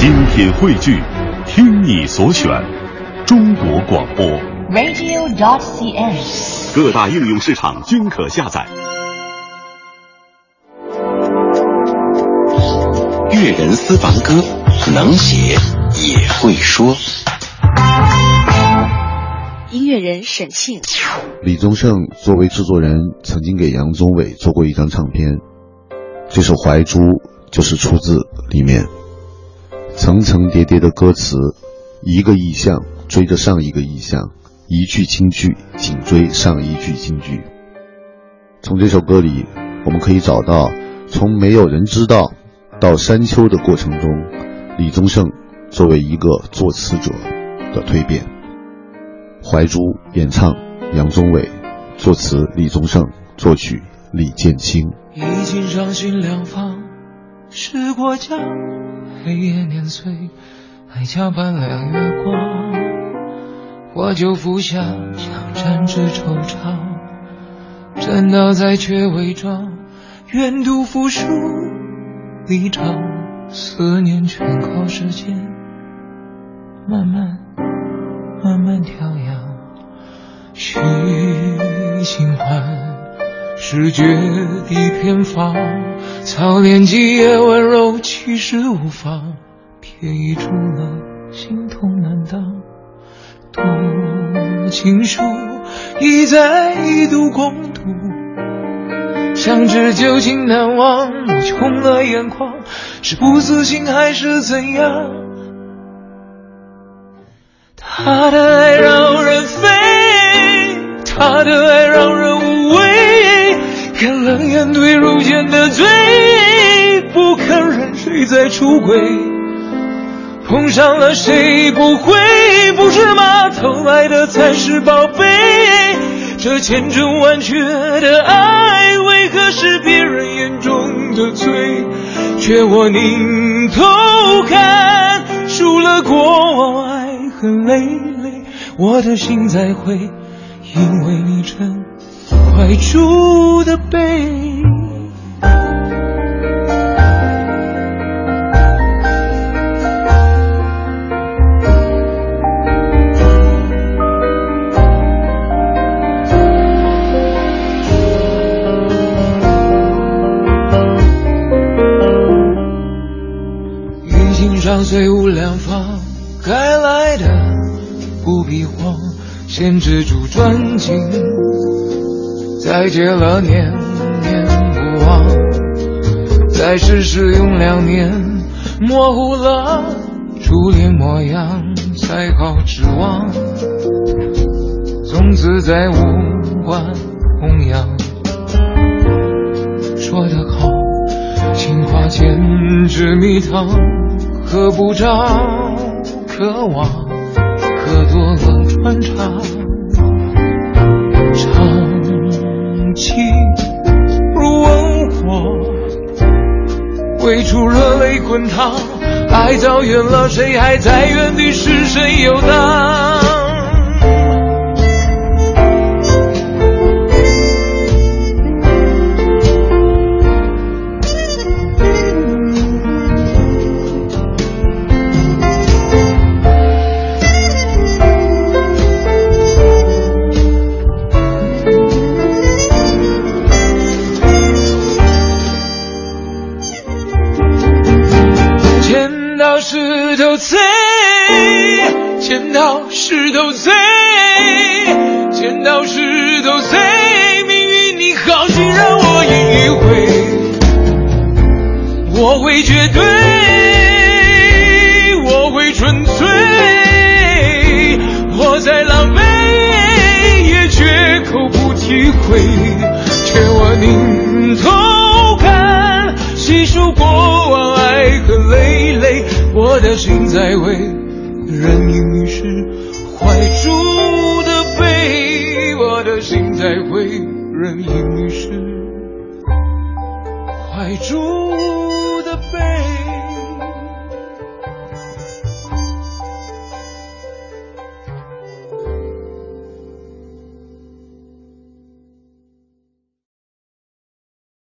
精品汇聚，听你所选，中国广播。radio.dot.cn，。各大应用市场均可下载。粤人私房歌，能写也会说。音乐人沈庆，李宗盛作为制作人，曾经给杨宗纬做过一张唱片，这首《怀珠》就是出自里面。层层叠叠的歌词，一个意象追着上一个意象，一句京剧紧追上一句京剧。从这首歌里，我们可以找到从没有人知道到山丘的过程中，李宗盛作为一个作词者的蜕变。怀珠演唱杨宗纬，作词李宗盛，作曲李建清。已经伤心两方，是国家，黑夜碾碎，爱加半两月光。我就服下枪战之惆怅，真刀在却伪装，愿赌服输离场，思念全靠时间慢慢慢慢调养。许新欢，是绝地偏方，操练几夜温柔，其实无妨，便已出了心痛难当。读情书，一再一度共度，想知旧情难忘，我红了眼眶，是不死心还是怎样？他的爱让人飞，他的爱让人，看冷眼对如剑的罪，不肯认谁在出轨。碰上了谁不会？不是吗？偷来的才是宝贝。这千真万确的爱，为何是别人眼中的罪？却我拧头看，输了过往爱恨累累，我的心在灰，因为你真怀住的背。上虽无良方，该来的不必慌，先止住专情，再结了念念不忘，再试试用两年，模糊了初恋模样，才好指望，从此再无关弘扬。说得好，情话简直蜜糖。喝不着，渴望喝多了穿肠，未出热泪滚烫，爱早远了，谁还在原地？是谁石头碎，剪刀石头碎，剪刀石头碎，命运你好心让我赢一回，我会绝对，我会纯粹，我的心在为人因你是怀珠的悲，我的心在为人因你是怀珠。